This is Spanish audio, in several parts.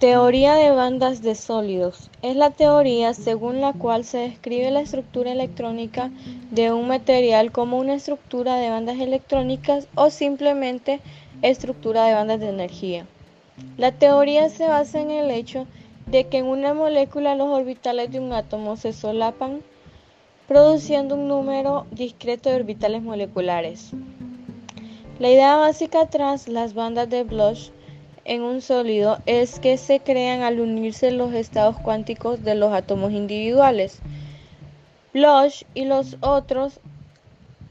Teoría de bandas de sólidos. Es la teoría según la cual se describe la estructura electrónica de un material como una estructura de bandas electrónicas o simplemente estructura de bandas de energía. La teoría se basa en el hecho de que en una molécula los orbitales de un átomo se solapan produciendo un número discreto de orbitales moleculares. La idea básica tras las bandas de Bloch en un sólido es que se crean al unirse los estados cuánticos de los átomos individuales. Bloch y los otros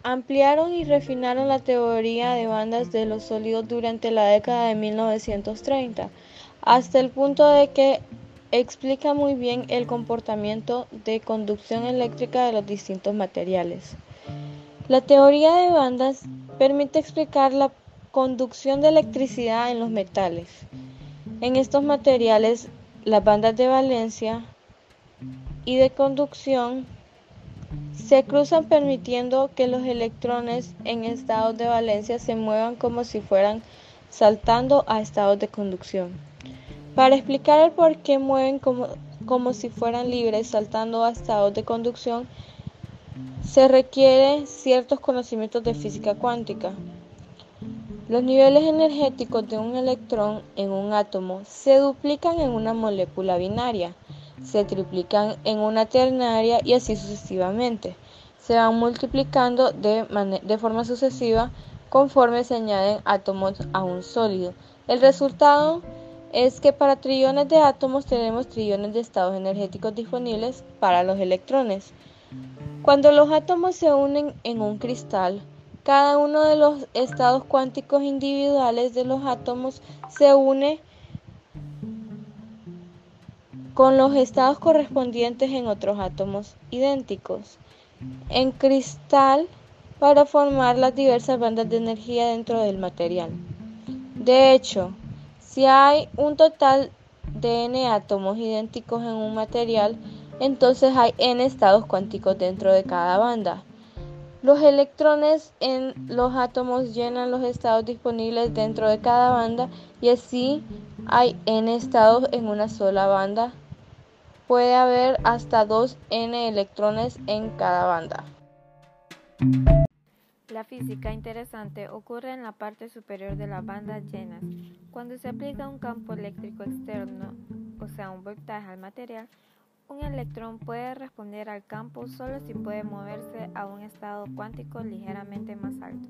ampliaron y refinaron la teoría de bandas de los sólidos durante la década de 1930, hasta el punto de que explica muy bien el comportamiento de conducción eléctrica de los distintos materiales. La teoría de bandas permite explicar la Conducción de electricidad en los metales. En estos materiales, las bandas de valencia y de conducción se cruzan permitiendo que los electrones en estados de valencia se muevan como si fueran saltando a estados de conducción. Para explicar el por qué mueven como, como si fueran libres saltando a estados de conducción, se requiere ciertos conocimientos de física cuántica. Los niveles energéticos de un electrón en un átomo se duplican en una molécula binaria, se triplican en una ternaria y así sucesivamente. Se van multiplicando de, de forma sucesiva conforme se añaden átomos a un sólido. El resultado es que para trillones de átomos tenemos trillones de estados energéticos disponibles para los electrones. Cuando los átomos se unen en un cristal, cada uno de los estados cuánticos individuales de los átomos se une con los estados correspondientes en otros átomos idénticos en cristal para formar las diversas bandas de energía dentro del material. De hecho, si hay un total de n átomos idénticos en un material, entonces hay n estados cuánticos dentro de cada banda. Los electrones en los átomos llenan los estados disponibles dentro de cada banda y así hay n estados en una sola banda. Puede haber hasta 2 n electrones en cada banda. La física interesante ocurre en la parte superior de las bandas llenas. Cuando se aplica un campo eléctrico externo, o sea, un voltaje al material, un electrón puede responder al campo solo si puede moverse a un estado cuántico ligeramente más alto,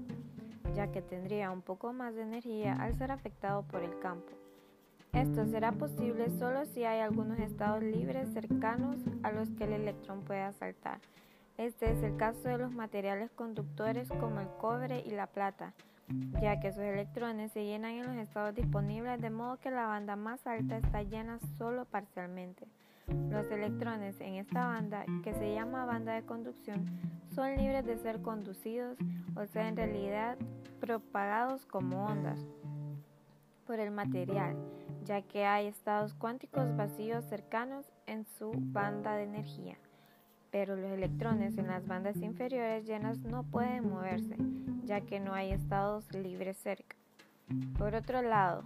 ya que tendría un poco más de energía al ser afectado por el campo. Esto será posible solo si hay algunos estados libres cercanos a los que el electrón pueda saltar. Este es el caso de los materiales conductores como el cobre y la plata, ya que sus electrones se llenan en los estados disponibles de modo que la banda más alta está llena solo parcialmente. Los electrones en esta banda, que se llama banda de conducción, son libres de ser conducidos, o sea, en realidad propagados como ondas por el material, ya que hay estados cuánticos vacíos cercanos en su banda de energía. Pero los electrones en las bandas inferiores llenas no pueden moverse, ya que no hay estados libres cerca. Por otro lado,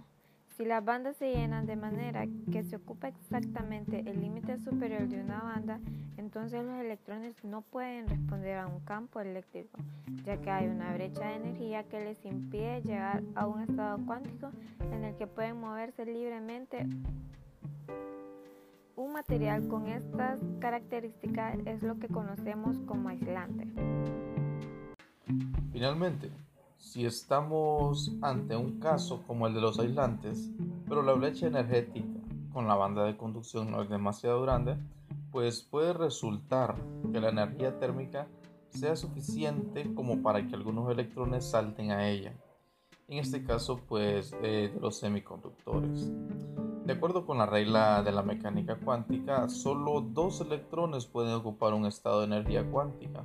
si las bandas se llenan de manera que se ocupa exactamente el límite superior de una banda, entonces los electrones no pueden responder a un campo eléctrico, ya que hay una brecha de energía que les impide llegar a un estado cuántico en el que pueden moverse libremente. Un material con estas características es lo que conocemos como aislante. Finalmente, si estamos ante un caso como el de los aislantes, pero la brecha energética con la banda de conducción no es demasiado grande, pues puede resultar que la energía térmica sea suficiente como para que algunos electrones salten a ella. En este caso, pues de los semiconductores. De acuerdo con la regla de la mecánica cuántica, solo dos electrones pueden ocupar un estado de energía cuántica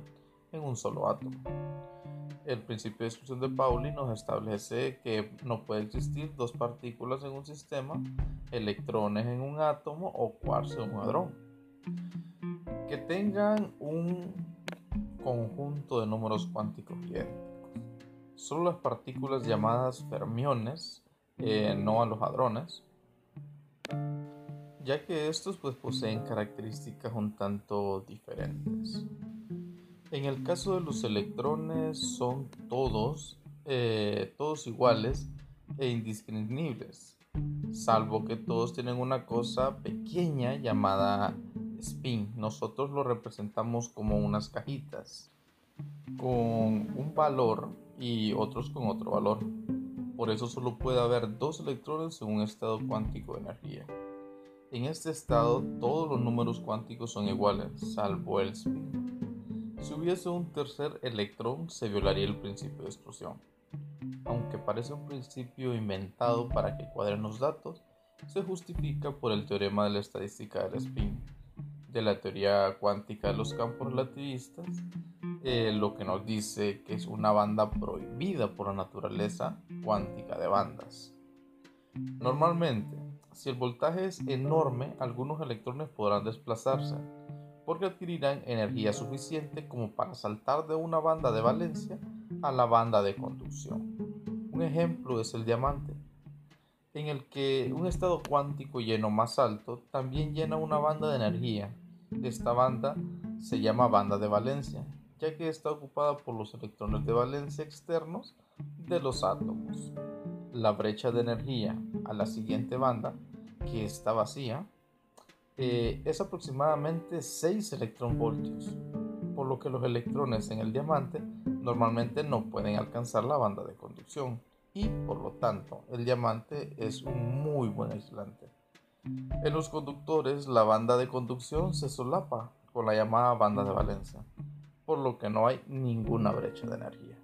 en un solo átomo el principio de exclusión de Pauli nos establece que no puede existir dos partículas en un sistema, electrones en un átomo o quarks en un hadrón, que tengan un conjunto de números cuánticos idénticos. Solo las partículas llamadas fermiones, eh, no a los hadrones, ya que estos pues poseen características un tanto diferentes. En el caso de los electrones son todos, eh, todos iguales e indiscriminables, salvo que todos tienen una cosa pequeña llamada spin. Nosotros lo representamos como unas cajitas con un valor y otros con otro valor. Por eso solo puede haber dos electrones en un estado cuántico de energía. En este estado todos los números cuánticos son iguales, salvo el spin. Si hubiese un tercer electrón se violaría el principio de explosión. Aunque parece un principio inventado para que cuadren los datos, se justifica por el teorema de la estadística del spin, de la teoría cuántica de los campos relativistas eh, lo que nos dice que es una banda prohibida por la naturaleza cuántica de bandas. Normalmente, si el voltaje es enorme, algunos electrones podrán desplazarse, porque adquirirán energía suficiente como para saltar de una banda de valencia a la banda de conducción. Un ejemplo es el diamante, en el que un estado cuántico lleno más alto también llena una banda de energía. Esta banda se llama banda de valencia ya que está ocupada por los electrones de valencia externos de los átomos. La brecha de energía a la siguiente banda, que está vacía, eh, es aproximadamente 6 electronvoltios, por lo que los electrones en el diamante normalmente no pueden alcanzar la banda de conducción y por lo tanto el diamante es un muy buen aislante. En los conductores la banda de conducción se solapa con la llamada banda de valencia por lo que no hay ninguna brecha de energía.